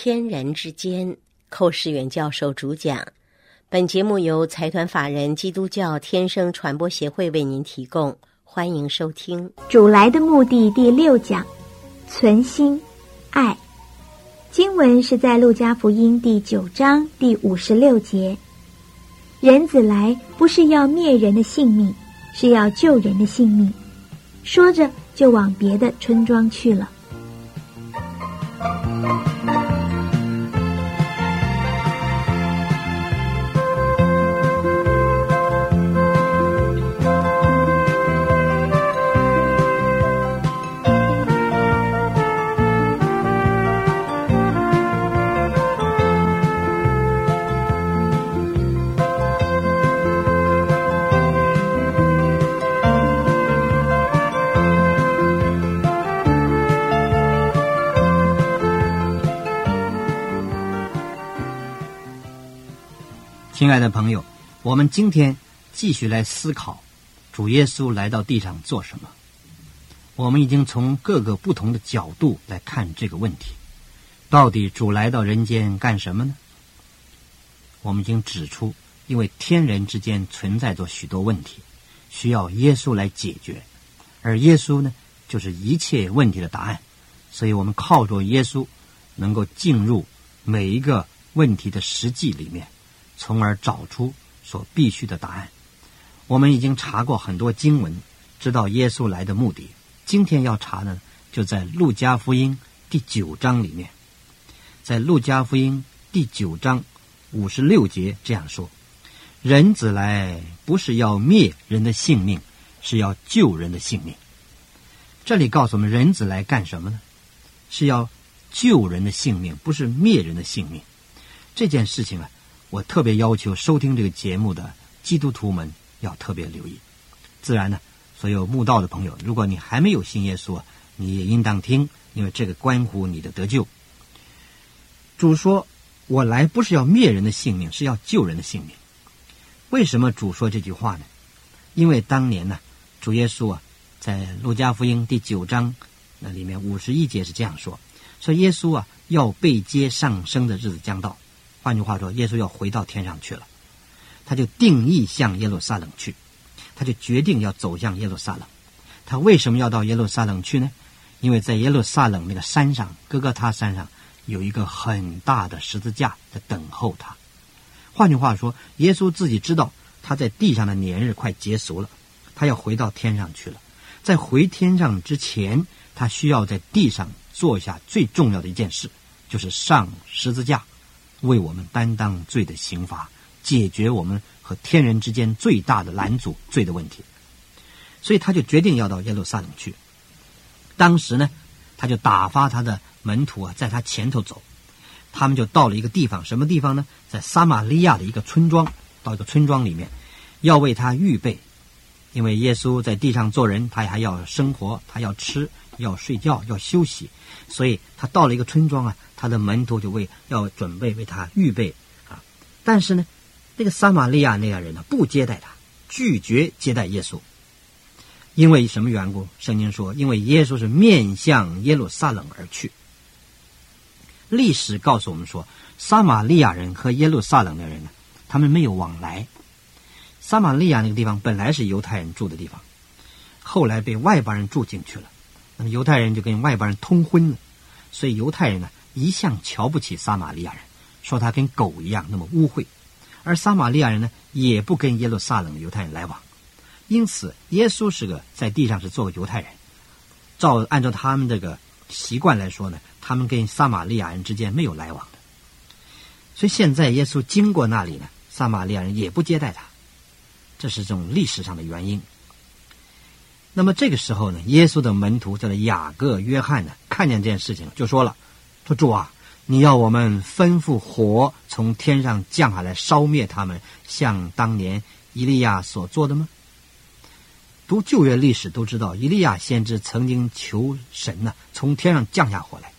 天人之间，寇世远教授主讲。本节目由财团法人基督教天生传播协会为您提供，欢迎收听。主来的目的第六讲，存心爱。经文是在路加福音第九章第五十六节。人子来不是要灭人的性命，是要救人的性命。说着，就往别的村庄去了。亲爱的朋友，我们今天继续来思考主耶稣来到地上做什么。我们已经从各个不同的角度来看这个问题：到底主来到人间干什么呢？我们已经指出，因为天人之间存在着许多问题，需要耶稣来解决，而耶稣呢，就是一切问题的答案。所以我们靠着耶稣，能够进入每一个问题的实际里面。从而找出所必须的答案。我们已经查过很多经文，知道耶稣来的目的。今天要查呢，就在路加福音第九章里面。在路加福音第九章五十六节这样说：“人子来不是要灭人的性命，是要救人的性命。”这里告诉我们，人子来干什么呢？是要救人的性命，不是灭人的性命。这件事情啊。我特别要求收听这个节目的基督徒们要特别留意。自然呢，所有慕道的朋友，如果你还没有信耶稣，你也应当听，因为这个关乎你的得救。主说：“我来不是要灭人的性命，是要救人的性命。”为什么主说这句话呢？因为当年呢，主耶稣啊，在路加福音第九章那里面五十一节是这样说：“说耶稣啊，要被接上升的日子将到。”换句话说，耶稣要回到天上去了，他就定义向耶路撒冷去，他就决定要走向耶路撒冷。他为什么要到耶路撒冷去呢？因为在耶路撒冷那个山上，哥哥他山上有一个很大的十字架在等候他。换句话说，耶稣自己知道他在地上的年日快结束了，他要回到天上去了。在回天上之前，他需要在地上做下最重要的一件事，就是上十字架。为我们担当罪的刑罚，解决我们和天人之间最大的拦阻罪的问题，所以他就决定要到耶路撒冷去。当时呢，他就打发他的门徒啊，在他前头走，他们就到了一个地方，什么地方呢？在撒玛利亚的一个村庄，到一个村庄里面，要为他预备，因为耶稣在地上做人，他还要生活，他要吃，要睡觉，要休息，所以他到了一个村庄啊。他的门徒就为要准备为他预备啊，但是呢，那个撒玛利亚那样人呢不接待他，拒绝接待耶稣，因为什么缘故？圣经说，因为耶稣是面向耶路撒冷而去。历史告诉我们说，撒玛利亚人和耶路撒冷的人呢，他们没有往来。撒玛利亚那个地方本来是犹太人住的地方，后来被外邦人住进去了，那么犹太人就跟外邦人通婚了，所以犹太人呢。一向瞧不起撒玛利亚人，说他跟狗一样那么污秽，而撒玛利亚人呢，也不跟耶路撒冷的犹太人来往。因此，耶稣是个在地上是做个犹太人，照按照他们这个习惯来说呢，他们跟撒玛利亚人之间没有来往的。所以现在耶稣经过那里呢，撒玛利亚人也不接待他，这是这种历史上的原因。那么这个时候呢，耶稣的门徒叫做雅各、约翰呢，看见这件事情就说了。说主啊，你要我们吩咐火从天上降下来烧灭他们，像当年伊利亚所做的吗？读旧约历史都知道，伊利亚先知曾经求神呢，从天上降下火来，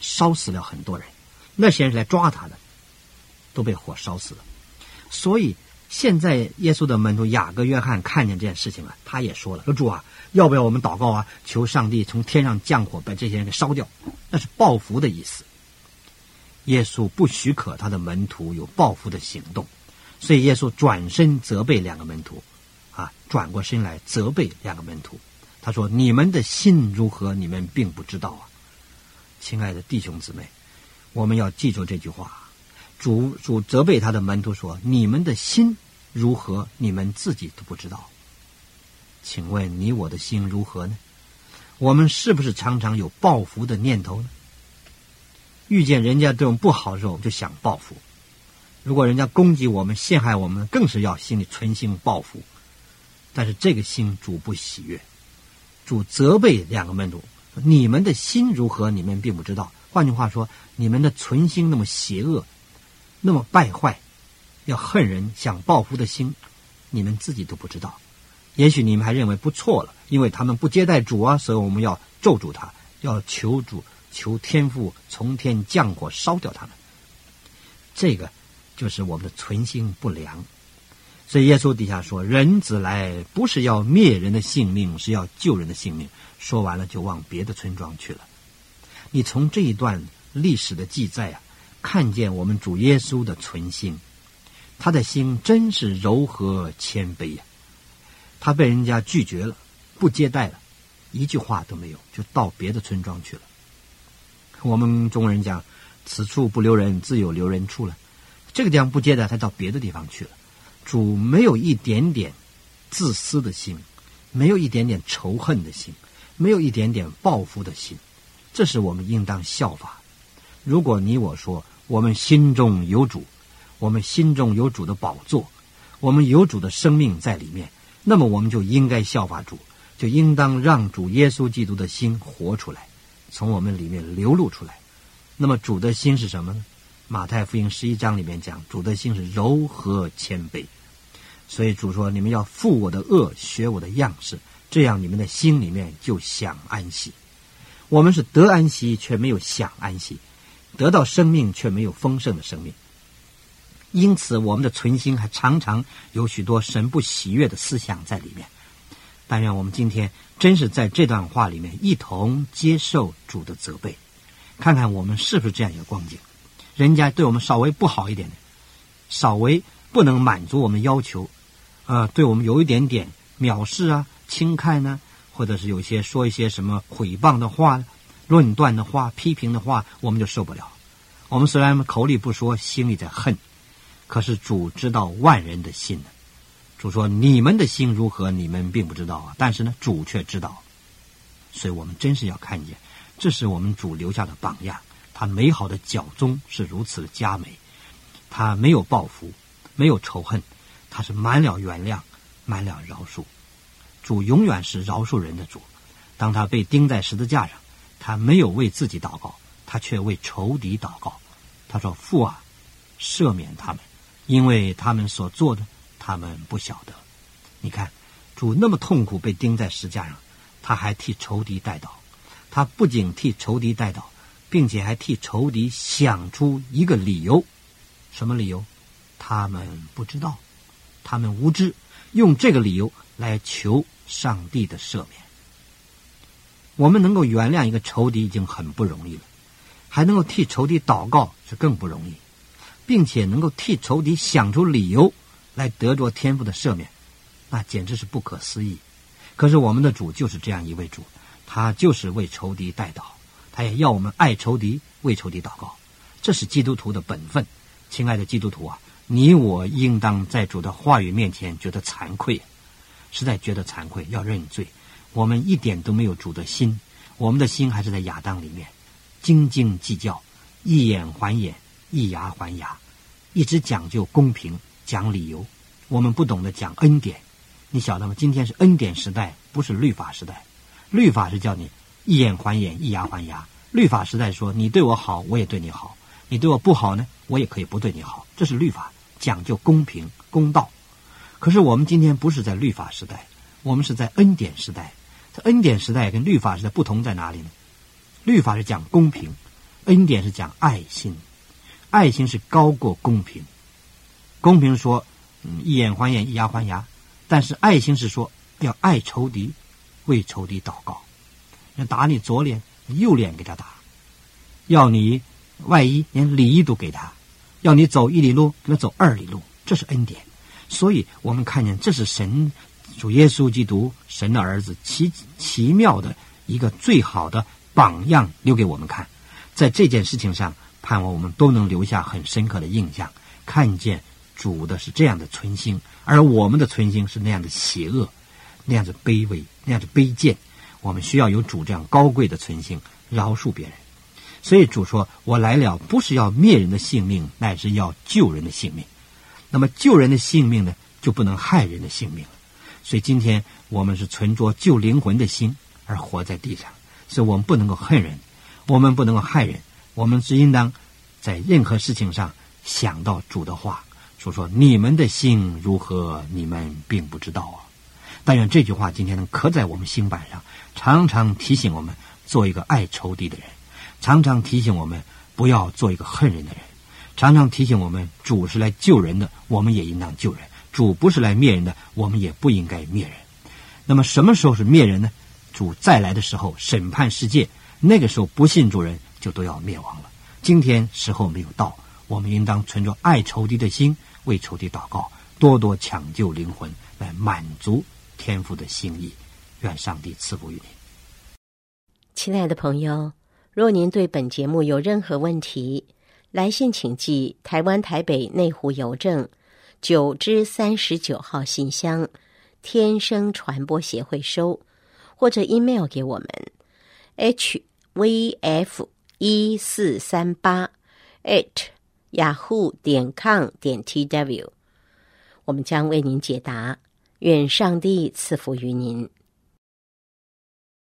烧死了很多人。那些人来抓他的，都被火烧死了。所以现在耶稣的门徒雅各、约翰看见这件事情了，他也说了：说主啊。要不要我们祷告啊？求上帝从天上降火，把这些人给烧掉，那是报复的意思。耶稣不许可他的门徒有报复的行动，所以耶稣转身责备两个门徒，啊，转过身来责备两个门徒。他说：“你们的心如何？你们并不知道啊，亲爱的弟兄姊妹，我们要记住这句话。主主责备他的门徒说：‘你们的心如何？你们自己都不知道。’请问你我的心如何呢？我们是不是常常有报复的念头呢？”遇见人家对我们不好的时候，就想报复；如果人家攻击我们、陷害我们，更是要心里存心报复。但是这个心主不喜悦，主责备两个门徒：“你们的心如何？你们并不知道。”换句话说，你们的存心那么邪恶，那么败坏，要恨人、想报复的心，你们自己都不知道。也许你们还认为不错了，因为他们不接待主啊，所以我们要咒诅他，要求主。求天父从天降火烧掉他们，这个就是我们的存心不良。所以耶稣底下说：“人子来不是要灭人的性命，是要救人的性命。”说完了就往别的村庄去了。你从这一段历史的记载啊，看见我们主耶稣的存心，他的心真是柔和谦卑呀。他被人家拒绝了，不接待了，一句话都没有，就到别的村庄去了。我们中国人讲“此处不留人，自有留人处”了。这个地方不接待，他到别的地方去了。主没有一点点自私的心，没有一点点仇恨的心，没有一点点报复的心，这是我们应当效法。如果你我说我们心中有主，我们心中有主的宝座，我们有主的生命在里面，那么我们就应该效法主，就应当让主耶稣基督的心活出来。从我们里面流露出来，那么主的心是什么呢？马太福音十一章里面讲，主的心是柔和谦卑，所以主说：“你们要负我的恶，学我的样式，这样你们的心里面就享安息。”我们是得安息，却没有享安息；得到生命，却没有丰盛的生命。因此，我们的存心还常常有许多神不喜悦的思想在里面。但愿我们今天真是在这段话里面一同接受主的责备，看看我们是不是这样一个光景。人家对我们稍微不好一点的，稍微不能满足我们要求，呃，对我们有一点点藐视啊、轻看呢，或者是有些说一些什么毁谤的话、论断的话、批评的话，我们就受不了。我们虽然口里不说，心里在恨，可是主知道万人的心呢。主说：“你们的心如何？你们并不知道啊。但是呢，主却知道。所以我们真是要看见，这是我们主留下的榜样。他美好的脚踪是如此的佳美，他没有报复，没有仇恨，他是满了原谅，满了饶恕。主永远是饶恕人的主。当他被钉在十字架上，他没有为自己祷告，他却为仇敌祷告。他说：‘父啊，赦免他们，因为他们所做的。’”他们不晓得，你看，主那么痛苦被钉在石架上，他还替仇敌代祷。他不仅替仇敌代祷，并且还替仇敌想出一个理由。什么理由？他们不知道，他们无知，用这个理由来求上帝的赦免。我们能够原谅一个仇敌已经很不容易了，还能够替仇敌祷告是更不容易，并且能够替仇敌想出理由。来得着天父的赦免，那简直是不可思议。可是我们的主就是这样一位主，他就是为仇敌代祷，他也要我们爱仇敌，为仇敌祷告。这是基督徒的本分。亲爱的基督徒啊，你我应当在主的话语面前觉得惭愧，实在觉得惭愧，要认罪。我们一点都没有主的心，我们的心还是在亚当里面，斤斤计较，一眼还眼，以牙还牙，一直讲究公平。讲理由，我们不懂得讲恩典，你晓得吗？今天是恩典时代，不是律法时代。律法是叫你一眼还眼，一牙还牙。律法时代说你对我好，我也对你好；你对我不好呢，我也可以不对你好。这是律法，讲究公平公道。可是我们今天不是在律法时代，我们是在恩典时代。这恩典时代跟律法时代不同在哪里呢？律法是讲公平，恩典是讲爱心，爱心是高过公平。公平说，嗯，一眼还眼，一牙还牙；但是爱心是说，要爱仇敌，为仇敌祷告。要打你左脸，右脸给他打；要你外衣连里衣都给他，要你走一里路，给他走二里路，这是恩典。所以我们看见这是神主耶稣基督神的儿子奇奇妙的一个最好的榜样，留给我们看。在这件事情上，盼望我们都能留下很深刻的印象，看见主的是这样的存心，而我们的存心是那样的邪恶，那样子卑微，那样子卑贱。我们需要有主这样高贵的存心，饶恕别人。所以主说：“我来了，不是要灭人的性命，乃是要救人的性命。那么救人的性命呢，就不能害人的性命了。所以今天我们是存着救灵魂的心而活在地上，所以我们不能够恨人，我们不能够害人，我们只应当在任何事情上想到主的话，说说你们的心如何，你们并不知道啊。但愿这句话今天能刻在我们心板上，常常提醒我们做一个爱仇敌的人。”常常提醒我们不要做一个恨人的人，常常提醒我们主是来救人的，我们也应当救人；主不是来灭人的，我们也不应该灭人。那么什么时候是灭人呢？主再来的时候，审判世界，那个时候不信主人就都要灭亡了。今天时候没有到，我们应当存着爱仇敌的心，为仇敌祷告，多多抢救灵魂，来满足天父的心意。愿上帝赐福于你，亲爱的朋友。若您对本节目有任何问题，来信请寄台湾台北内湖邮政九之三十九号信箱，天生传播协会收，或者 email 给我们 h v f 一四三八 at yahoo 点 com 点 t w，我们将为您解答。愿上帝赐福于您。